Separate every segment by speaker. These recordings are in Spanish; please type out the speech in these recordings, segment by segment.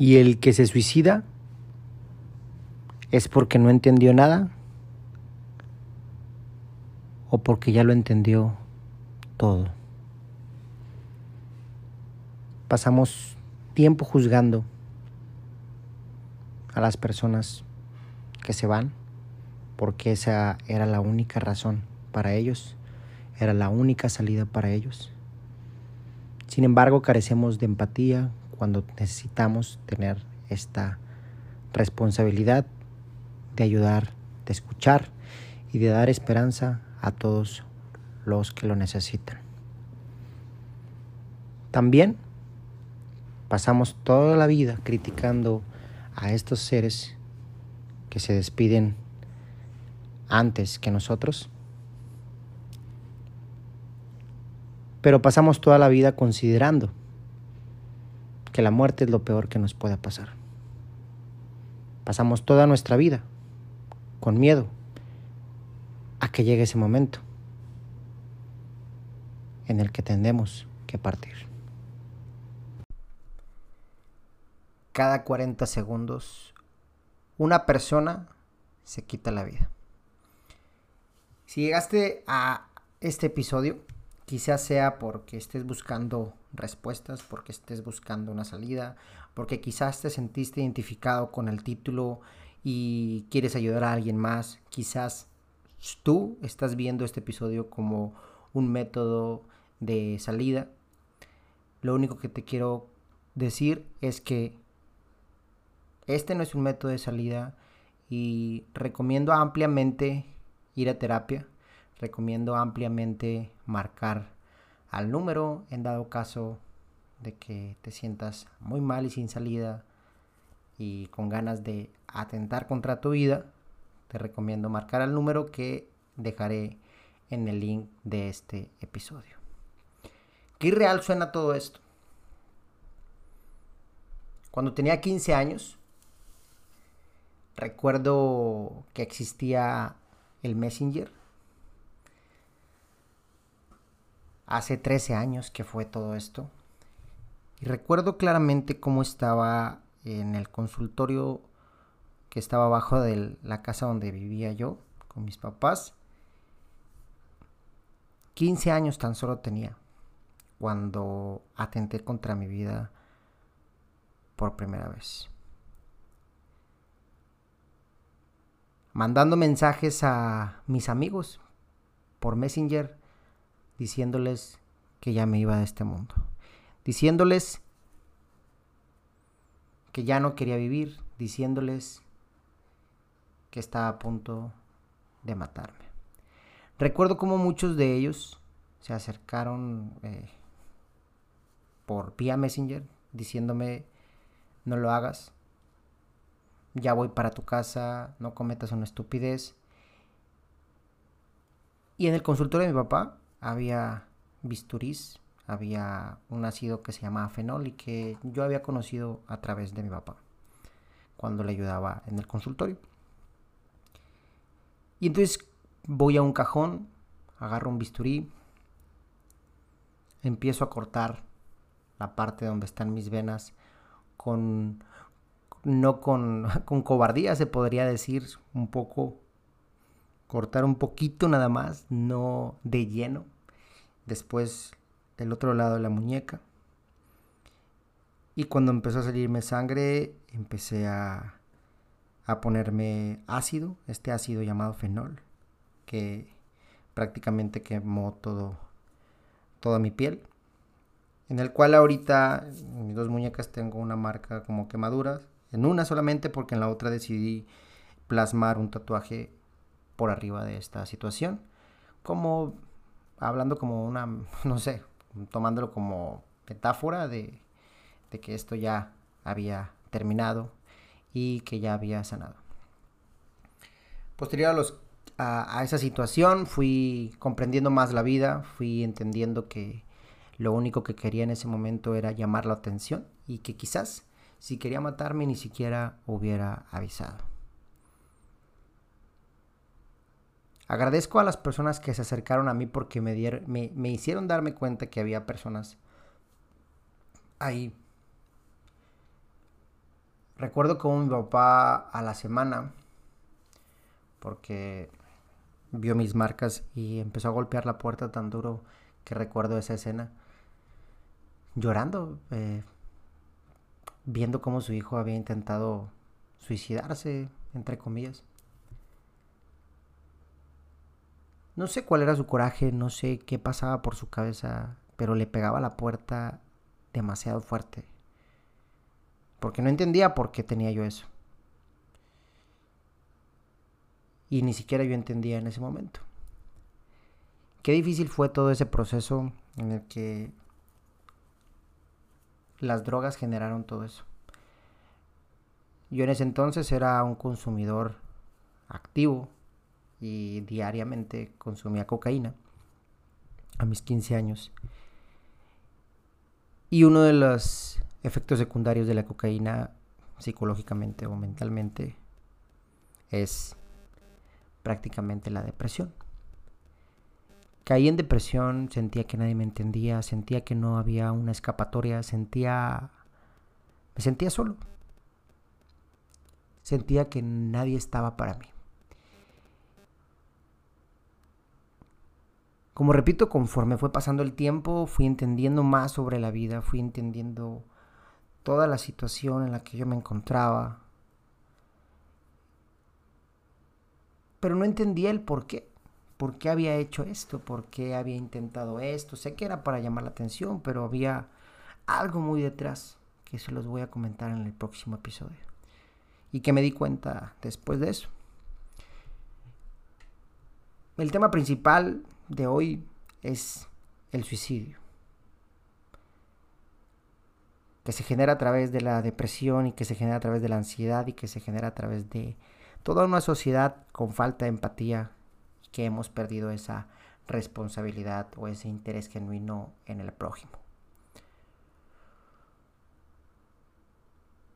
Speaker 1: Y el que se suicida es porque no entendió nada o porque ya lo entendió todo. Pasamos tiempo juzgando a las personas que se van porque esa era la única razón para ellos, era la única salida para ellos. Sin embargo, carecemos de empatía cuando necesitamos tener esta responsabilidad de ayudar, de escuchar y de dar esperanza a todos los que lo necesitan. También pasamos toda la vida criticando a estos seres que se despiden antes que nosotros. Pero pasamos toda la vida considerando que la muerte es lo peor que nos pueda pasar. Pasamos toda nuestra vida con miedo a que llegue ese momento en el que tendemos que partir. Cada 40 segundos una persona se quita la vida. Si llegaste a este episodio, quizás sea porque estés buscando respuestas, porque estés buscando una salida, porque quizás te sentiste identificado con el título y quieres ayudar a alguien más, quizás tú estás viendo este episodio como un método de salida. Lo único que te quiero decir es que este no es un método de salida y recomiendo ampliamente ir a terapia. Recomiendo ampliamente marcar al número en dado caso de que te sientas muy mal y sin salida y con ganas de atentar contra tu vida, te recomiendo marcar al número que dejaré en el link de este episodio. ¿Qué irreal suena todo esto? Cuando tenía 15 años, recuerdo que existía el Messenger. Hace 13 años que fue todo esto. Y recuerdo claramente cómo estaba en el consultorio que estaba abajo de la casa donde vivía yo con mis papás. 15 años tan solo tenía cuando atenté contra mi vida por primera vez. Mandando mensajes a mis amigos por Messenger diciéndoles que ya me iba de este mundo. Diciéndoles que ya no quería vivir, diciéndoles que estaba a punto de matarme. Recuerdo como muchos de ellos se acercaron eh, por vía Messenger diciéndome no lo hagas, ya voy para tu casa, no cometas una estupidez. Y en el consultorio de mi papá había bisturís, había un ácido que se llamaba fenol y que yo había conocido a través de mi papá cuando le ayudaba en el consultorio. Y entonces voy a un cajón, agarro un bisturí, empiezo a cortar la parte donde están mis venas con no con, con cobardía se podría decir un poco cortar un poquito nada más, no de lleno. Después del otro lado de la muñeca. Y cuando empezó a salirme sangre, empecé a, a ponerme ácido, este ácido llamado fenol, que prácticamente quemó todo, toda mi piel. En el cual ahorita mis dos muñecas tengo una marca como quemaduras. En una solamente porque en la otra decidí plasmar un tatuaje por arriba de esta situación. Como hablando como una, no sé, tomándolo como metáfora de, de que esto ya había terminado y que ya había sanado. Posterior a, los, a, a, esa situación fui comprendiendo más la vida, fui entendiendo que lo único que quería en ese momento era llamar la atención y que quizás si quería matarme ni siquiera hubiera avisado. Agradezco a las personas que se acercaron a mí porque me, dieron, me, hicieron darme cuenta que había personas ahí Recuerdo como mi papá a la semana, porque vio mis marcas y empezó a golpear la puerta tan duro que recuerdo esa escena, llorando, eh, viendo cómo su hijo había intentado suicidarse, entre comillas. No sé cuál era su coraje, no sé qué pasaba por su cabeza, pero le pegaba la puerta demasiado fuerte. Porque no entendía por qué tenía yo eso. Y ni siquiera yo entendía en ese momento. Qué difícil fue todo ese proceso en el que las drogas generaron todo eso. Yo en ese entonces era un consumidor activo y diariamente consumía cocaína a mis 15 años. Y uno de los efectos secundarios de la cocaína psicológicamente o mentalmente es prácticamente la depresión. Caí en depresión, sentía que nadie me entendía, sentía que no había una escapatoria, sentía... me sentía solo. Sentía que nadie estaba para mí. Como repito, conforme fue pasando el tiempo, fui entendiendo más sobre la vida, fui entendiendo toda la situación en la que yo me encontraba. Pero no entendía el por qué. ¿Por qué había hecho esto? ¿Por qué había intentado esto? Sé que era para llamar la atención, pero había algo muy detrás que se los voy a comentar en el próximo episodio. Y que me di cuenta después de eso. El tema principal de hoy es el suicidio. Que se genera a través de la depresión y que se genera a través de la ansiedad y que se genera a través de toda una sociedad con falta de empatía que hemos perdido esa responsabilidad o ese interés genuino en el prójimo.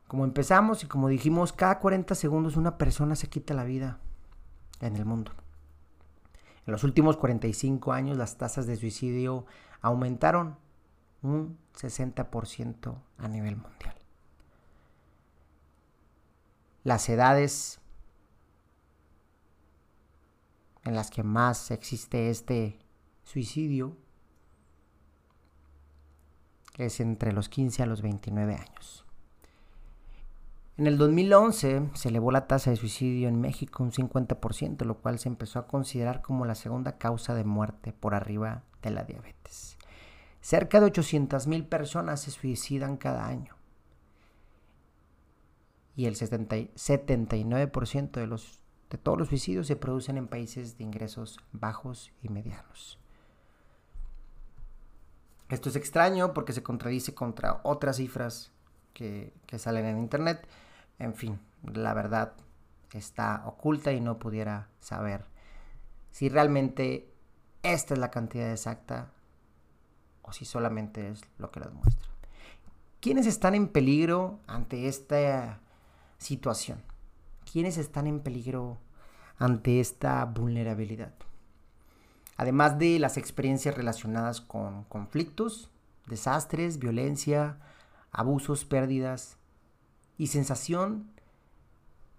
Speaker 1: Como empezamos y como dijimos, cada 40 segundos una persona se quita la vida en el mundo. En los últimos 45 años las tasas de suicidio aumentaron un 60% a nivel mundial. Las edades en las que más existe este suicidio es entre los 15 a los 29 años. En el 2011 se elevó la tasa de suicidio en México un 50%, lo cual se empezó a considerar como la segunda causa de muerte por arriba de la diabetes. Cerca de 800.000 personas se suicidan cada año. Y el 79% de, los, de todos los suicidios se producen en países de ingresos bajos y medianos. Esto es extraño porque se contradice contra otras cifras que salen en Internet en fin, la verdad está oculta y no pudiera saber si realmente esta es la cantidad exacta o si solamente es lo que nos muestra. ¿Quiénes están en peligro ante esta situación? ¿Quiénes están en peligro ante esta vulnerabilidad? Además de las experiencias relacionadas con conflictos, desastres, violencia, abusos, pérdidas, y sensación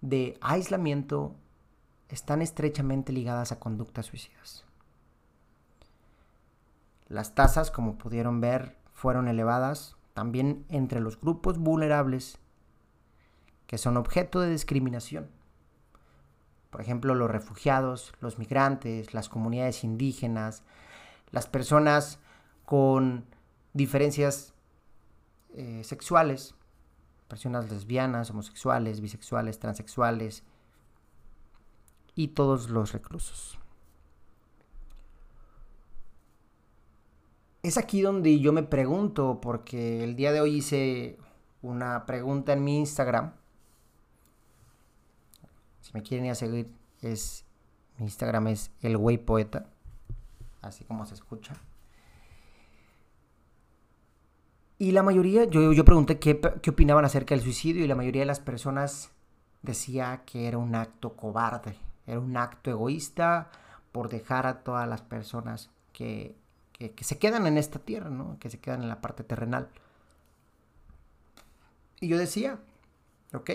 Speaker 1: de aislamiento están estrechamente ligadas a conductas suicidas. Las tasas, como pudieron ver, fueron elevadas también entre los grupos vulnerables que son objeto de discriminación. Por ejemplo, los refugiados, los migrantes, las comunidades indígenas, las personas con diferencias eh, sexuales personas lesbianas, homosexuales, bisexuales, transexuales y todos los reclusos. Es aquí donde yo me pregunto, porque el día de hoy hice una pregunta en mi Instagram. Si me quieren ir a seguir, es mi Instagram es el güey poeta, así como se escucha. Y la mayoría, yo, yo pregunté qué, qué opinaban acerca del suicidio y la mayoría de las personas decía que era un acto cobarde, era un acto egoísta por dejar a todas las personas que, que, se quedan en esta tierra, ¿no? que se quedan en la parte terrenal. Y yo decía, ¿Ok?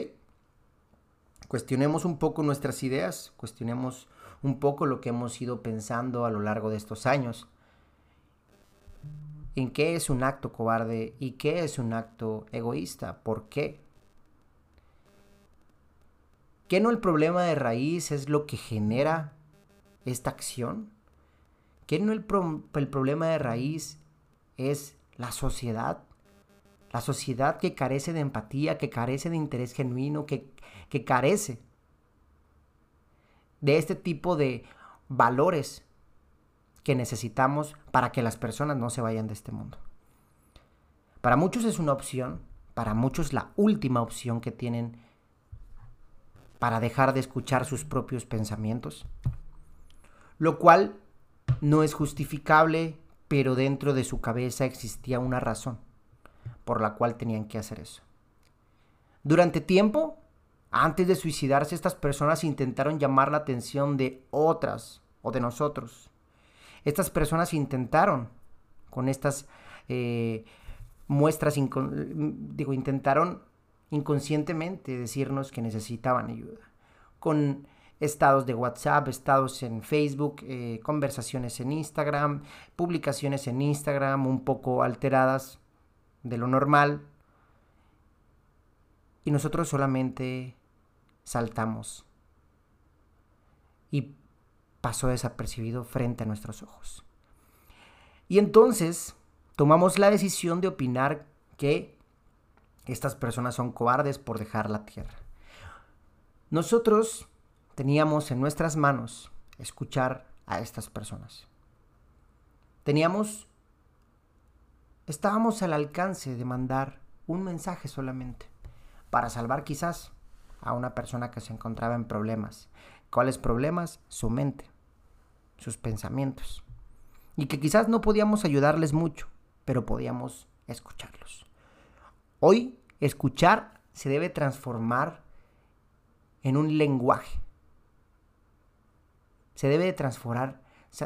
Speaker 1: Cuestionemos un poco nuestras ideas, cuestionemos un poco lo que hemos ido pensando a lo largo de estos años. ¿En qué es un acto cobarde y qué es un acto egoísta? ¿Por qué? ¿Qué no el problema de raíz es lo que genera esta acción? ¿Qué no el, el problema de raíz es la sociedad? La sociedad que carece de empatía, que carece de interés genuino, que, que carece de este tipo de valores que necesitamos para que las personas no se vayan de este mundo. Para muchos es una opción, para muchos la última opción que tienen para dejar de escuchar sus propios pensamientos, lo cual no es justificable, pero dentro de su cabeza existía una razón por la cual tenían que hacer eso. Durante tiempo, antes de suicidarse, estas personas intentaron llamar la atención de otras o de nosotros. Estas personas intentaron con estas eh, muestras, digo, intentaron inconscientemente decirnos que necesitaban ayuda. Con estados de WhatsApp, estados en Facebook, eh, conversaciones en Instagram, publicaciones en Instagram un poco alteradas de lo normal. Y nosotros solamente saltamos. Y pasó desapercibido frente a nuestros ojos. Y entonces tomamos la decisión de opinar que estas personas son cobardes por dejar la tierra. Nosotros teníamos en nuestras manos escuchar a estas personas. Teníamos, estábamos al alcance de mandar un mensaje solamente para salvar quizás a una persona que se encontraba en problemas. ¿Cuáles problemas? Su mente, sus pensamientos. Y que quizás no podíamos ayudarles mucho, pero podíamos escucharlos. Hoy, escuchar se debe transformar en un lenguaje. Se debe transformar,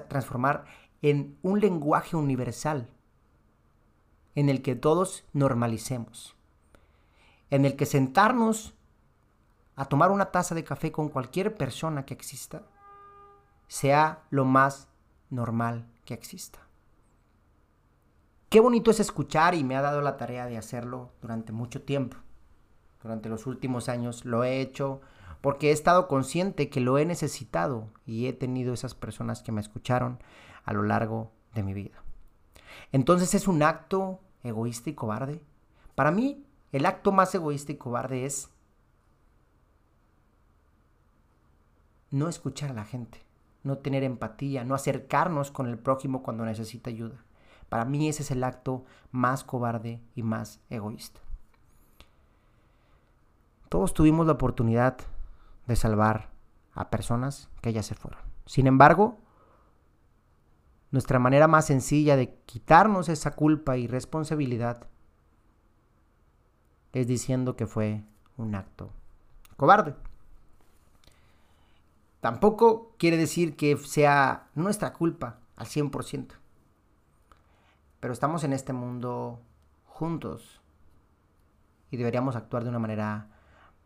Speaker 1: transformar en un lenguaje universal en el que todos normalicemos, en el que sentarnos a tomar una taza de café con cualquier persona que exista sea lo más normal que exista. Qué bonito es escuchar y me ha dado la tarea de hacerlo durante mucho tiempo. Durante los últimos años lo he hecho porque he estado consciente que lo he necesitado y he tenido esas personas que me escucharon a lo largo de mi vida. Entonces es un acto egoísta y cobarde. Para mí, el acto más egoísta y cobarde es no escuchar a la gente, no tener empatía, no acercarnos con el prójimo cuando necesita ayuda. Para mí ese es el acto más cobarde y más egoísta. Todos tuvimos la oportunidad de salvar a personas que ya se fueron. Sin embargo, nuestra manera más sencilla de quitarnos esa culpa y responsabilidad es diciendo que fue un acto cobarde. Tampoco quiere decir que sea nuestra culpa al 100%. Pero estamos en este mundo juntos y deberíamos actuar de una manera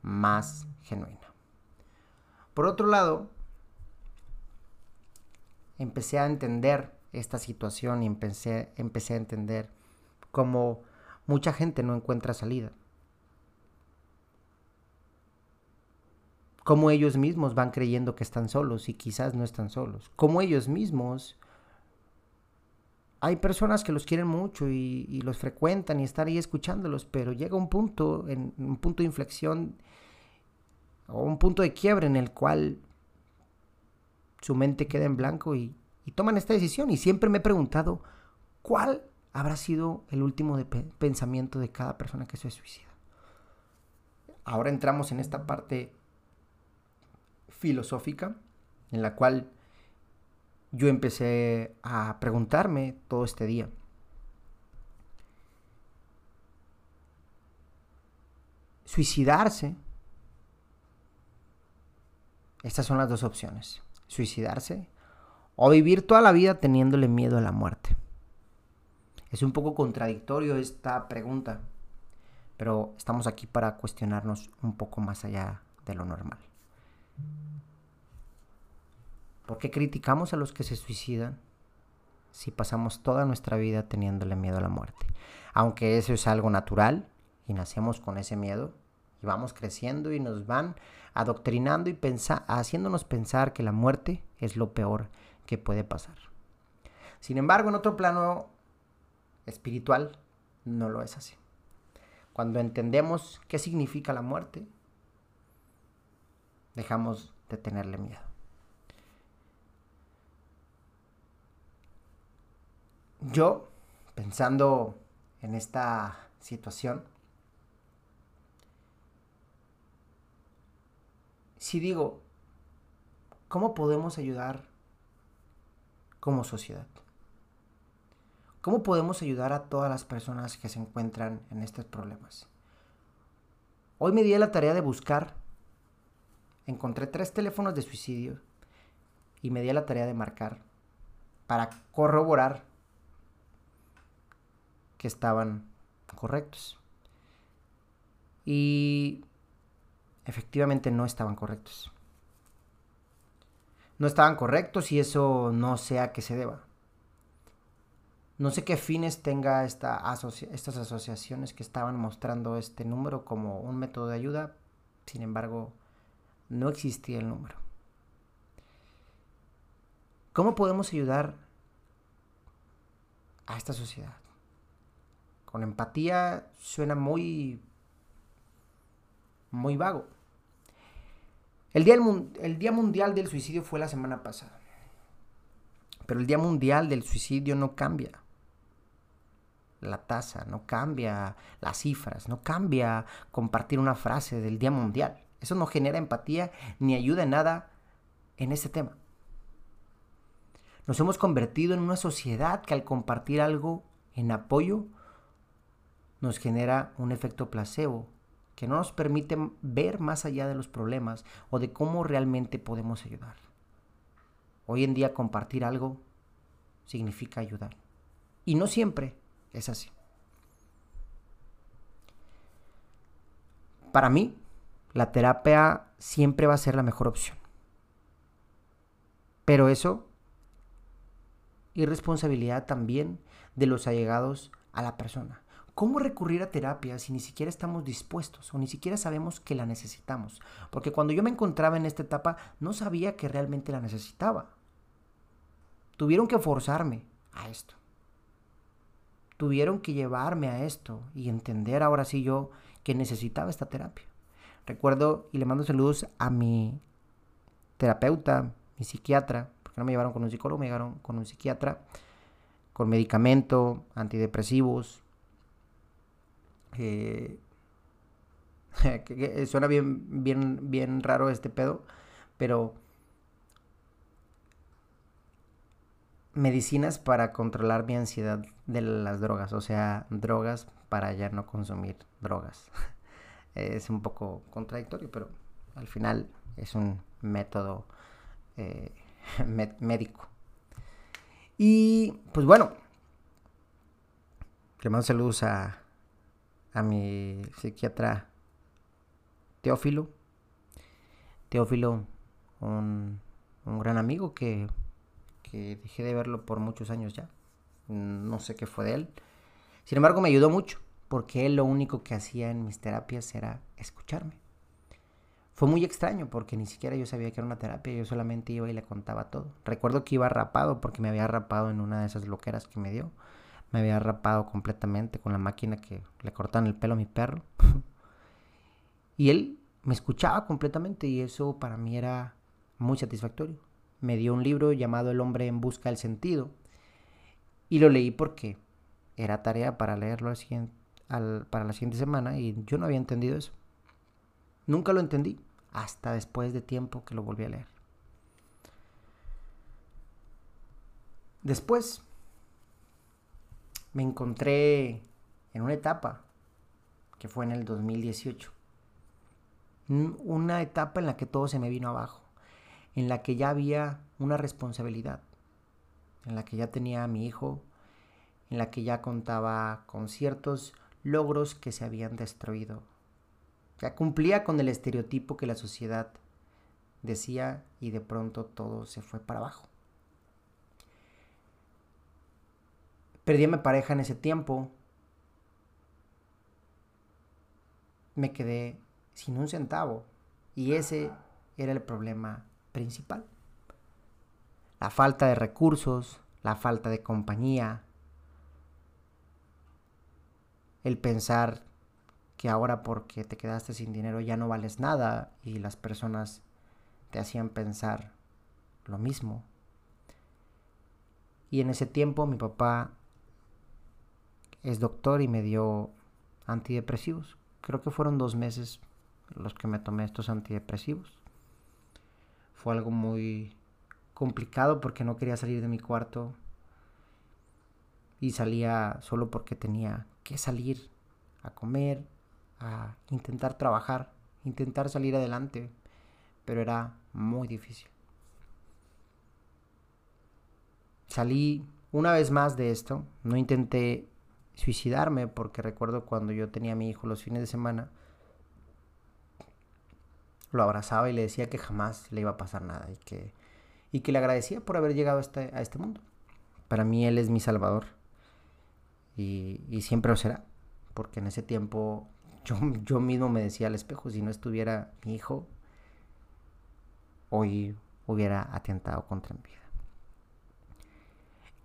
Speaker 1: más genuina. Por otro lado, empecé a entender esta situación y empecé, empecé a entender cómo mucha gente no encuentra salida. Cómo ellos mismos van creyendo que están solos y quizás no están solos, cómo ellos mismos hay personas que los quieren mucho y, los frecuentan y están ahí escuchándolos, pero llega un punto, en, un punto de inflexión o un punto de quiebre en el cual su mente queda en blanco y, toman esta decisión. Y siempre me he preguntado, ¿cuál habrá sido el último pensamiento de cada persona que se suicida? Ahora entramos en esta parte filosófica en la cual yo empecé a preguntarme todo este día. Suicidarse. Estas son las dos opciones. Suicidarse o vivir toda la vida teniéndole miedo a la muerte. Es un poco contradictorio esta pregunta, pero estamos aquí para cuestionarnos un poco más allá de lo normal. ¿Por qué criticamos a los que se suicidan si pasamos toda nuestra vida teniéndole miedo a la muerte? Aunque eso es algo natural y nacemos con ese miedo y vamos creciendo y nos van adoctrinando y haciéndonos pensar que la muerte es lo peor que puede pasar. Sin embargo, en otro plano espiritual no lo es así. Cuando entendemos qué significa la muerte, dejamos de tenerle miedo. Yo, pensando en esta situación, si digo, ¿cómo podemos ayudar como sociedad? ¿Cómo podemos ayudar a todas las personas que se encuentran en estos problemas? Hoy me di la tarea de buscar, encontré tres teléfonos de suicidio y me di la tarea de marcar para corroborar que estaban correctos. Y efectivamente no estaban correctos. No estaban correctos y eso no sé a qué se deba. No sé qué fines tenga esta estas asociaciones que estaban mostrando este número como un método de ayuda. Sin embargo, no existía el número. ¿Cómo podemos ayudar a esta sociedad? con empatía suena muy, muy vago. El día, el día Mundial del Suicidio fue la semana pasada. Pero el Día Mundial del Suicidio no cambia la tasa, no cambia las cifras, no cambia compartir una frase del Día Mundial. Eso no genera empatía ni ayuda en nada en ese tema. Nos hemos convertido en una sociedad que al compartir algo en apoyo nos genera un efecto placebo que no nos permite ver más allá de los problemas o de cómo realmente podemos ayudar. Hoy en día compartir algo significa ayudar. Y no siempre es así. Para mí, la terapia siempre va a ser la mejor opción. Pero eso y responsabilidad también de los allegados a la persona. ¿Cómo recurrir a terapia si ni siquiera estamos dispuestos o ni siquiera sabemos que la necesitamos? Porque cuando yo me encontraba en esta etapa no sabía que realmente la necesitaba. Tuvieron que forzarme a esto. Tuvieron que llevarme a esto y entender ahora sí yo que necesitaba esta terapia. Recuerdo y le mando saludos a mi terapeuta, mi psiquiatra, porque no me llevaron con un psicólogo, me llevaron con un psiquiatra, con medicamento, antidepresivos, eh, suena bien, bien, bien raro este pedo, pero medicinas para controlar mi ansiedad de las drogas, o sea, drogas para ya no consumir drogas. es un poco contradictorio, pero al final es un método eh, médico. Y pues bueno, le mando saludos a, a mi psiquiatra Teófilo. Teófilo, un, gran amigo que, que dejé de verlo por muchos años ya. No sé qué fue de él. Sin embargo, me ayudó mucho porque él lo único que hacía en mis terapias era escucharme. Fue muy extraño porque ni siquiera yo sabía que era una terapia, yo solamente iba y le contaba todo. Recuerdo que iba rapado porque me había rapado en una de esas loqueras que me dio me había rapado completamente con la máquina que le cortan el pelo a mi perro. y él me escuchaba completamente y eso para mí era muy satisfactorio. Me dio un libro llamado El hombre en busca del sentido y lo leí porque era tarea para leerlo para la siguiente semana y yo no había entendido eso. Nunca lo entendí hasta después de tiempo que lo volví a leer. Después me encontré en una etapa que fue en el 2018. Una etapa en la que todo se me vino abajo, en la que ya había una responsabilidad, en la que ya tenía a mi hijo, en la que ya contaba con ciertos logros que se habían destruido. Ya cumplía con el estereotipo que la sociedad decía y de pronto todo se fue para abajo. Perdí a mi pareja en ese tiempo. Me quedé sin un centavo. Y ese era el problema principal. La falta de recursos, la falta de compañía, el pensar que ahora porque te quedaste sin dinero ya no vales nada y las personas te hacían pensar lo mismo. Y en ese tiempo mi papá es doctor y me dio antidepresivos. Creo que fueron dos meses los que me tomé estos antidepresivos. Fue algo muy complicado porque no quería salir de mi cuarto y salía solo porque tenía que salir a comer, a intentar trabajar, intentar salir adelante, pero era muy difícil. Salí una vez más de esto, no intenté suicidarme porque recuerdo cuando yo tenía a mi hijo los fines de semana, lo abrazaba y le decía que jamás le iba a pasar nada y que, y que le agradecía por haber llegado a este, a este mundo. Para mí él es mi salvador y, siempre lo será, porque en ese tiempo yo, yo mismo me decía al espejo, si no estuviera mi hijo, hoy hubiera atentado contra mi vida.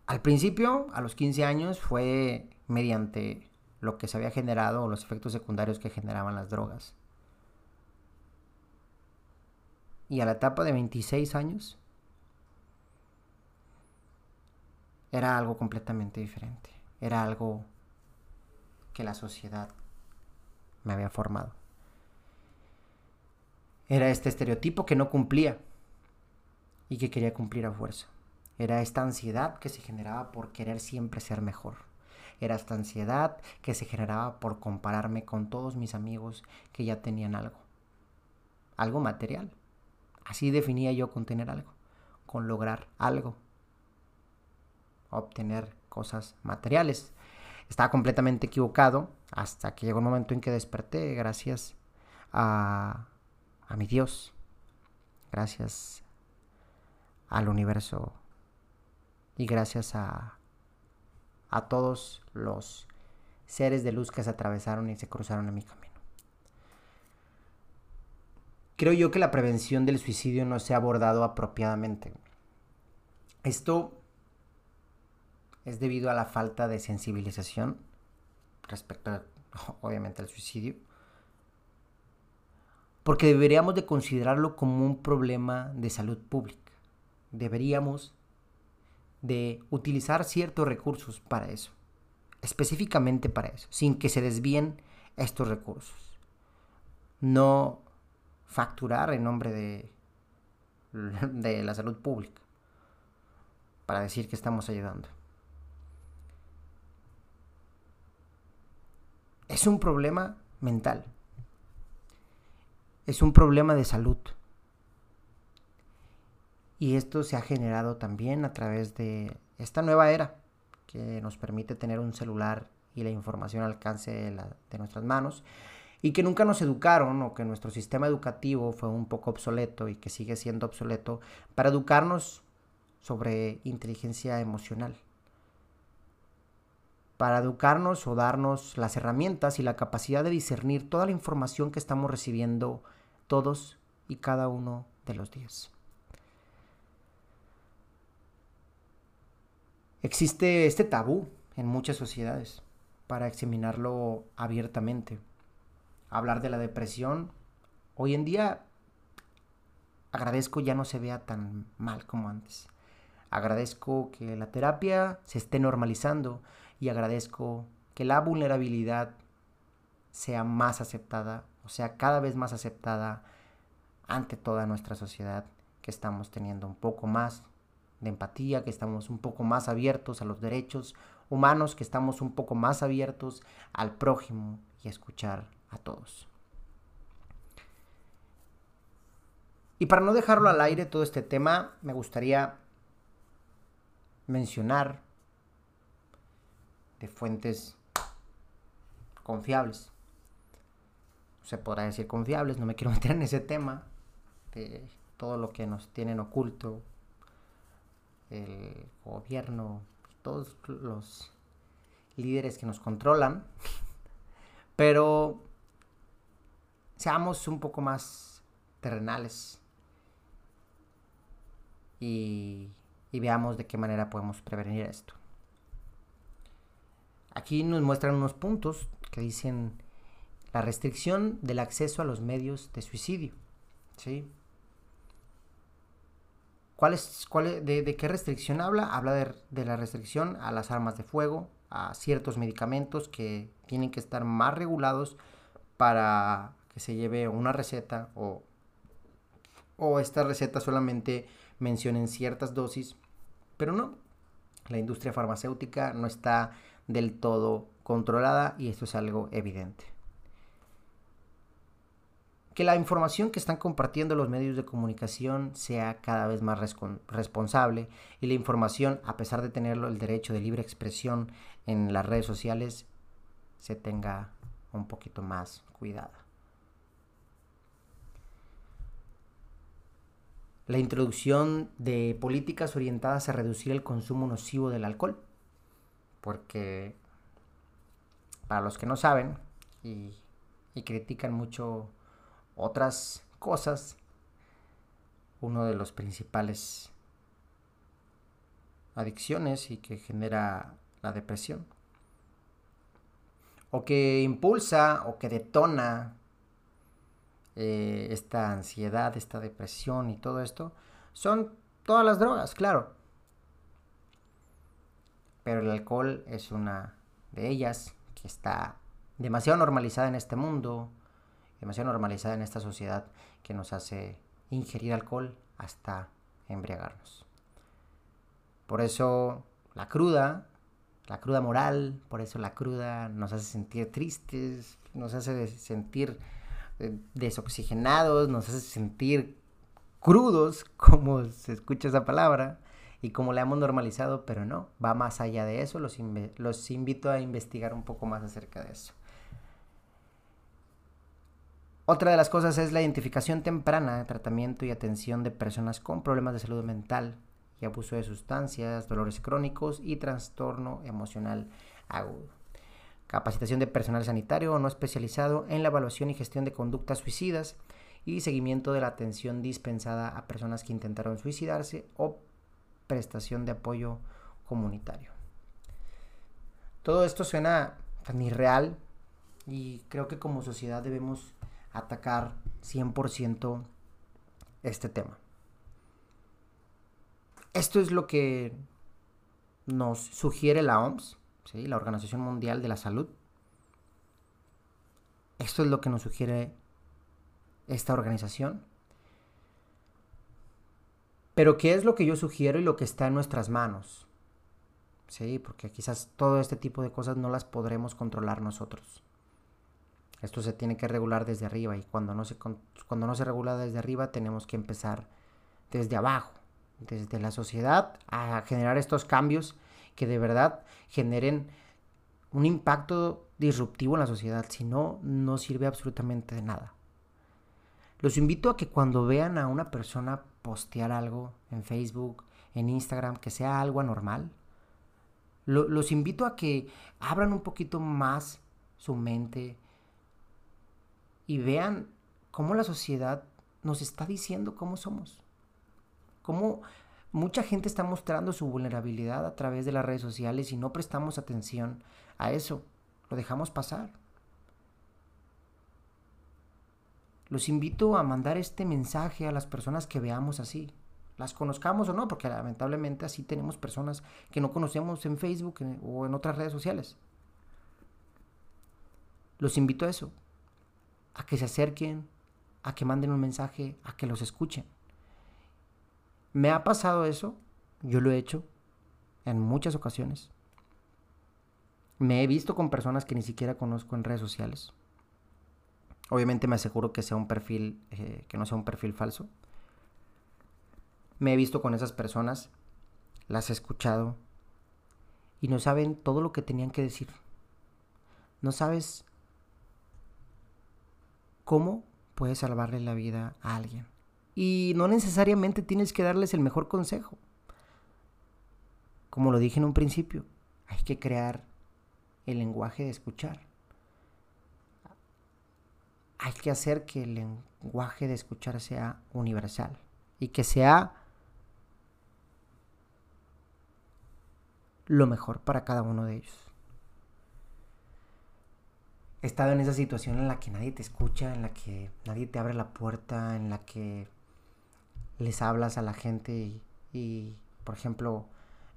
Speaker 1: Al principio, a los 15 años, fue mediante lo que se había generado los efectos secundarios que generaban las drogas. Y a la etapa de 26 años, era algo completamente diferente. Era algo que la sociedad me había formado. Era este estereotipo que no cumplía y que quería cumplir a fuerza. Era esta ansiedad que se generaba por querer siempre ser mejor. Era esta ansiedad que se generaba por compararme con todos mis amigos que ya tenían algo. Algo material. Así definía yo con tener algo. Con lograr algo. Obtener cosas materiales. Estaba completamente equivocado hasta que llegó un momento en que desperté gracias a, a mi Dios, gracias al universo y gracias a, a todos los seres de luz que se atravesaron y se cruzaron en mi camino. Creo yo que la prevención del suicidio no se ha abordado apropiadamente. Esto es debido a la falta de sensibilización respecto, obviamente, al suicidio. Porque deberíamos de considerarlo como un problema de salud pública. Deberíamos de utilizar ciertos recursos para eso. Específicamente para eso, sin que se desvíen estos recursos. No facturar en nombre de, de la salud pública para decir que estamos ayudando. Es un problema mental. Es un problema de salud. Y esto se ha generado también a través de esta nueva era que nos permite tener un celular y la información al alcance de, nuestras manos y que nunca nos educaron o que nuestro sistema educativo fue un poco obsoleto y que sigue siendo obsoleto para educarnos sobre inteligencia emocional para educarnos o darnos las herramientas y la capacidad de discernir toda la información que estamos recibiendo todos y cada uno de los días. Existe este tabú en muchas sociedades para examinarlo abiertamente. Hablar de la depresión, hoy en día agradezco ya no se vea tan mal como antes. Agradezco que la terapia se esté normalizando y agradezco que la vulnerabilidad sea más aceptada, o sea, cada vez más aceptada ante toda nuestra sociedad, que estamos teniendo un poco más de empatía, que estamos un poco más abiertos a los derechos humanos, que estamos un poco más abiertos al prójimo y a escuchar a todos. Y para no dejarlo al aire todo este tema, me gustaría mencionar de fuentes confiables. Se podrá decir confiables, no me quiero meter en ese tema de todo lo que nos tienen oculto, el gobierno, todos los líderes que nos controlan, pero seamos un poco más terrenales y, veamos de qué manera podemos prevenir esto. Aquí nos muestran unos puntos que dicen la restricción del acceso a los medios de suicidio. ¿sí? ¿Cuál es, cuál de, qué restricción habla? Habla de, la restricción a las armas de fuego, a ciertos medicamentos que tienen que estar más regulados para que se lleve una receta o, o esta receta solamente mencionen ciertas dosis, pero no, la industria farmacéutica no está del todo controlada y esto es algo evidente. Que la información que están compartiendo los medios de comunicación sea cada vez más responsable y la información, a pesar de tener el derecho de libre expresión en las redes sociales, se tenga un poquito más cuidada. La introducción de políticas orientadas a reducir el consumo nocivo del alcohol porque para los que no saben y, critican mucho otras cosas, uno de los principales adicciones y que genera la depresión. O que impulsa o que detona eh, esta ansiedad, esta depresión y todo esto, son todas las drogas, claro pero el alcohol es una de ellas que está demasiado normalizada en este mundo, demasiado normalizada en esta sociedad que nos hace ingerir alcohol hasta embriagarnos. Por eso la cruda, la cruda moral, por eso la cruda nos hace sentir tristes, nos hace sentir eh, desoxigenados, nos hace sentir crudos, como se escucha esa palabra, y como le hemos normalizado, pero no, va más allá de eso, los, invito a investigar un poco más acerca de eso. Otra de las cosas es la identificación temprana, tratamiento y atención de personas con problemas de salud mental y abuso de sustancias, dolores crónicos y trastorno emocional agudo. Capacitación de personal sanitario no especializado en la evaluación y gestión de conductas suicidas y seguimiento de la atención dispensada a personas que intentaron suicidarse o prestación de apoyo comunitario. Todo esto suena tan irreal y creo que como sociedad debemos atacar 100% este tema. Esto es lo que nos sugiere la OMS, ¿sí? la Organización Mundial de la Salud. Esto es lo que nos sugiere esta organización. Pero ¿qué es lo que yo sugiero y lo que está en nuestras manos? Sí, porque quizás todo este tipo de cosas no las podremos controlar nosotros. Esto se tiene que regular desde arriba y cuando no se, cuando no se regula desde arriba tenemos que empezar desde abajo, desde la sociedad, a generar estos cambios que de verdad generen un impacto disruptivo en la sociedad. Si no, no sirve absolutamente de nada. Los invito a que cuando vean a una persona postear algo en Facebook, en Instagram, que sea algo anormal, los invito a que abran un poquito más su mente y vean cómo la sociedad nos está diciendo cómo somos. Cómo mucha gente está mostrando su vulnerabilidad a través de las redes sociales y no prestamos atención a eso. Lo dejamos pasar. Los invito a mandar este mensaje a las personas que veamos así, las conozcamos o no, porque lamentablemente así tenemos personas que no conocemos en Facebook o en otras redes sociales. Los invito a eso, a que se acerquen, a que manden un mensaje, a que los escuchen. Me ha pasado eso, yo lo he hecho en muchas ocasiones. Me he visto con personas que ni siquiera conozco en redes sociales. Obviamente me aseguro que sea un perfil, eh, que no sea un perfil falso. Me he visto con esas personas, las he escuchado y no saben todo lo que tenían que decir. No sabes cómo puedes salvarle la vida a alguien. Y no necesariamente tienes que darles el mejor consejo. Como lo dije en un principio, hay que crear el lenguaje de escuchar. Hay que hacer que el lenguaje de escuchar sea universal y que sea lo mejor para cada uno de ellos. He estado en esa situación en la que nadie te escucha, en la que nadie te abre la puerta, en la que les hablas a la gente y, por ejemplo,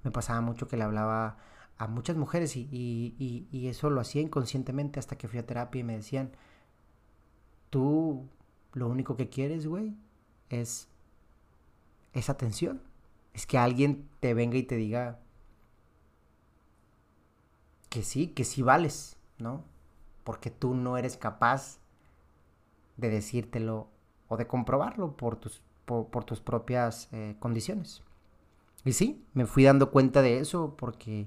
Speaker 1: me pasaba mucho que le hablaba a muchas mujeres y, eso lo hacía inconscientemente hasta que fui a terapia y me decían, tú lo único que quieres, güey, es, es atención. Es que alguien te venga y te diga que sí, que sí vales, ¿no? Porque tú no eres capaz de decírtelo o de comprobarlo por tus por, tus propias eh, condiciones. Y sí, me fui dando cuenta de eso porque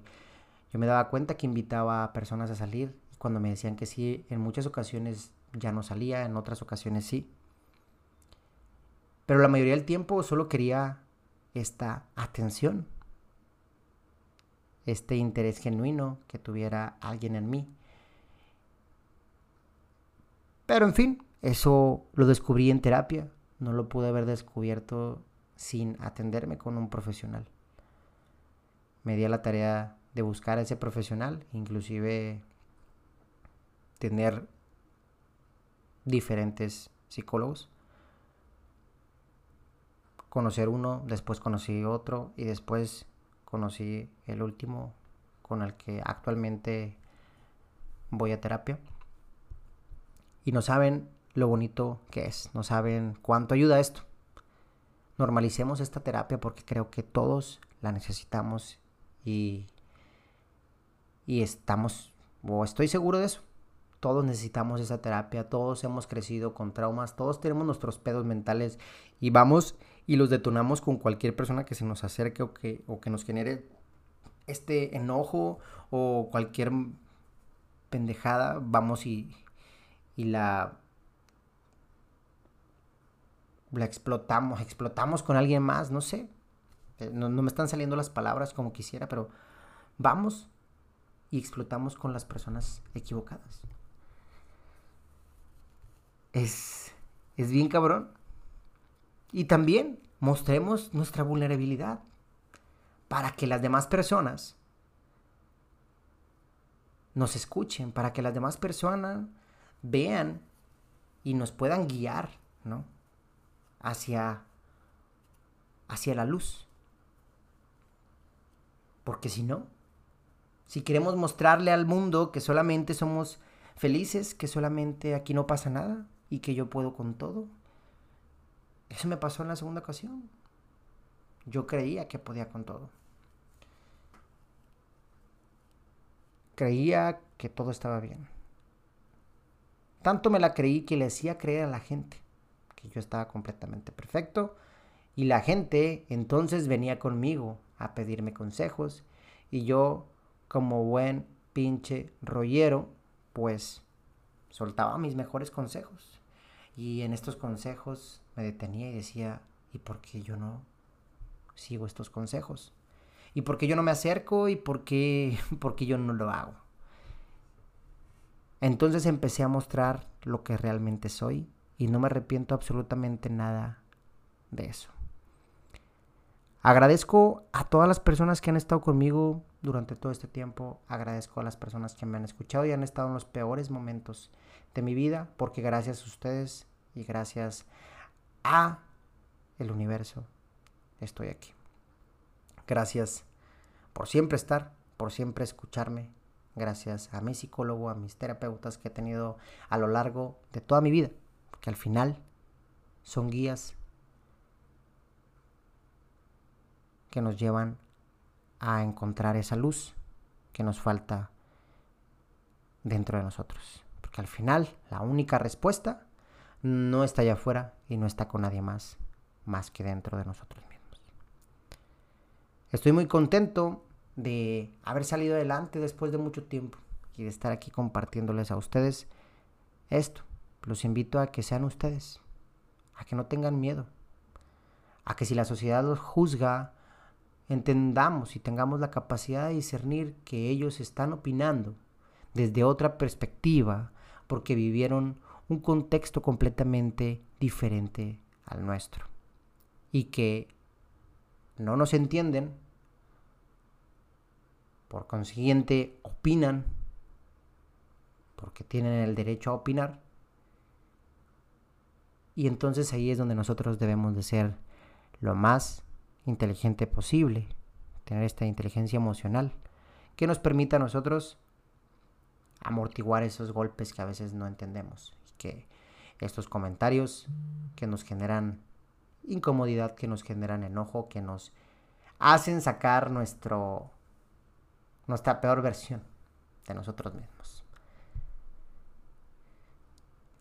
Speaker 1: yo me daba cuenta que invitaba a personas a salir cuando me decían que sí, en muchas ocasiones ya no salía, en otras ocasiones sí. Pero la mayoría del tiempo solo quería esta atención, este interés genuino que tuviera alguien en mí. Pero en fin, eso lo descubrí en terapia no lo pude haber descubierto sin atenderme con un profesional. Me di a la tarea de buscar a ese profesional, inclusive tener diferentes psicólogos. Conocer uno, después conocí otro y después conocí el último con el que actualmente voy a terapia. Y no saben lo bonito que es. No saben cuánto ayuda esto. Normalicemos esta terapia porque creo que todos la necesitamos y, y estamos, o estoy seguro de eso. Todos necesitamos esa terapia, todos hemos crecido con traumas, todos tenemos nuestros pedos mentales y vamos y los detonamos con cualquier persona que se nos acerque o que, o que nos genere este enojo o cualquier pendejada, vamos y, y la la explotamos, explotamos con alguien más, no sé. Eh, no, me están saliendo las palabras como quisiera, pero vamos y explotamos con las personas equivocadas. Es, es bien cabrón. Y también mostremos nuestra vulnerabilidad para que las demás personas nos escuchen, para que las demás personas vean y nos puedan guiar, ¿no? hacia, hacia la luz. Porque si no, si queremos mostrarle al mundo que solamente somos felices, que solamente aquí no pasa nada y que yo puedo con todo, eso me pasó en la segunda ocasión. Yo creía que podía con todo. Creía que todo estaba bien. Tanto me la creí que le hacía creer a la gente que yo estaba completamente perfecto. Y la gente entonces venía conmigo a pedirme consejos. Y yo, como buen pinche rollero, pues soltaba mis mejores consejos. Y en estos consejos me detenía y decía, ¿y por qué yo no sigo estos consejos? ¿Y por qué yo no me acerco? ¿Y por qué, yo no lo hago? Entonces empecé a mostrar lo que realmente soy y no me arrepiento absolutamente nada de eso. Agradezco a todas las personas que han estado conmigo durante todo este tiempo. Agradezco a las personas que me han escuchado y han estado en los peores momentos de mi vida, porque gracias a ustedes y gracias a el universo estoy aquí. Gracias por siempre estar, por siempre escucharme. Gracias a mi psicólogo, a mis terapeutas que he tenido a lo largo de toda mi vida que al final son guías que nos llevan a encontrar esa luz que nos falta dentro de nosotros. Porque al final la única respuesta no está allá afuera y no está con nadie más, más que dentro de nosotros mismos. Estoy muy contento de haber salido adelante después de mucho tiempo y de estar aquí compartiéndoles a ustedes esto los invito a que sean ustedes, a que no tengan miedo, a que si la sociedad los juzga, entendamos y tengamos la capacidad de discernir que ellos están opinando desde otra perspectiva porque vivieron un contexto completamente diferente al nuestro. Y que no nos entienden, por consiguiente opinan porque tienen el derecho a opinar. Y entonces ahí es donde nosotros debemos de ser lo más inteligente posible, tener esta inteligencia emocional que nos permita a nosotros amortiguar esos golpes que a veces no entendemos, que estos comentarios que nos generan incomodidad, que nos generan enojo, que nos hacen sacar nuestro nuestra peor versión de nosotros mismos.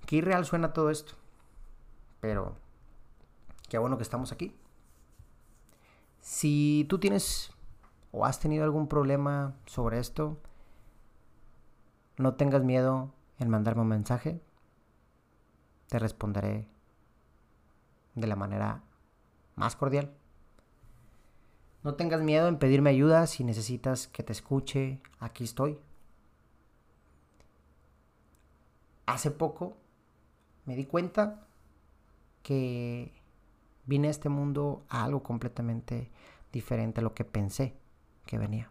Speaker 1: Qué irreal suena todo esto, pero qué bueno que estamos aquí. Si tú tienes o has tenido algún problema sobre esto, no tengas miedo en mandarme un mensaje. Te responderé de la manera más cordial. No tengas miedo en pedirme ayuda si necesitas que te escuche. Aquí estoy. Hace poco me di cuenta que vine a este mundo a algo completamente diferente a lo que pensé que venía.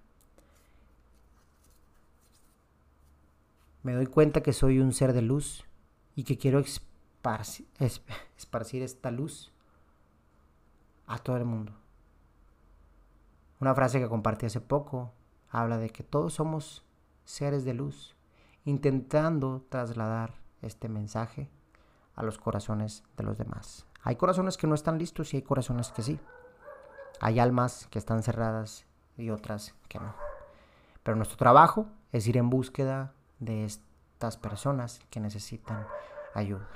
Speaker 1: Me doy cuenta que soy un ser de luz y que quiero esparcir, esta luz a todo el mundo. Una frase que compartí hace poco habla de que todos somos seres de luz, intentando trasladar este mensaje a los corazones de los demás. Hay corazones que no están listos y hay corazones que sí. Hay almas que están cerradas y otras que no. Pero nuestro trabajo es ir en búsqueda de estas personas que necesitan ayuda.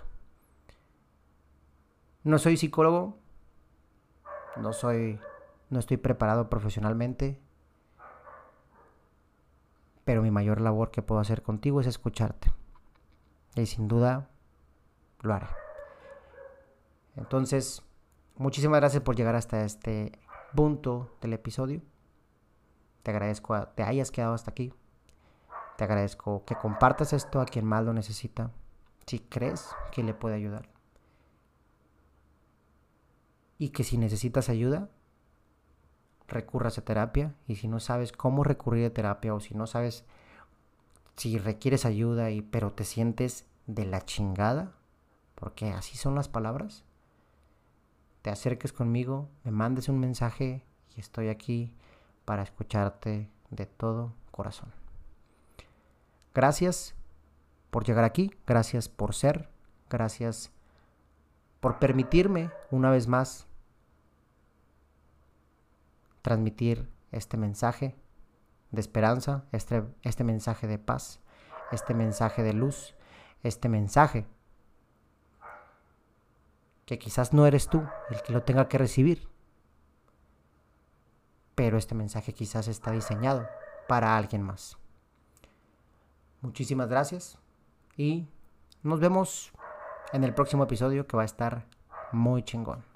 Speaker 1: No soy psicólogo, no soy no estoy preparado profesionalmente, pero mi mayor labor que puedo hacer contigo es escucharte. Y sin duda lo haré. Entonces, muchísimas gracias por llegar hasta este punto del episodio. Te agradezco que te hayas quedado hasta aquí. Te agradezco que compartas esto a quien más lo necesita, si crees que le puede ayudar. Y que si necesitas ayuda, recurras a terapia. Y si no sabes cómo recurrir a terapia o si no sabes si requieres ayuda y pero te sientes de la chingada, porque así son las palabras, te acerques conmigo, me mandes un mensaje y estoy aquí para escucharte de todo corazón. Gracias por llegar aquí, gracias por ser, gracias por permitirme una vez más transmitir este mensaje de esperanza, este, este mensaje de paz, este mensaje de luz, este mensaje que quizás no eres tú el que lo tenga que recibir, pero este mensaje quizás está diseñado para alguien más. Muchísimas gracias y nos vemos en el próximo episodio que va a estar muy chingón.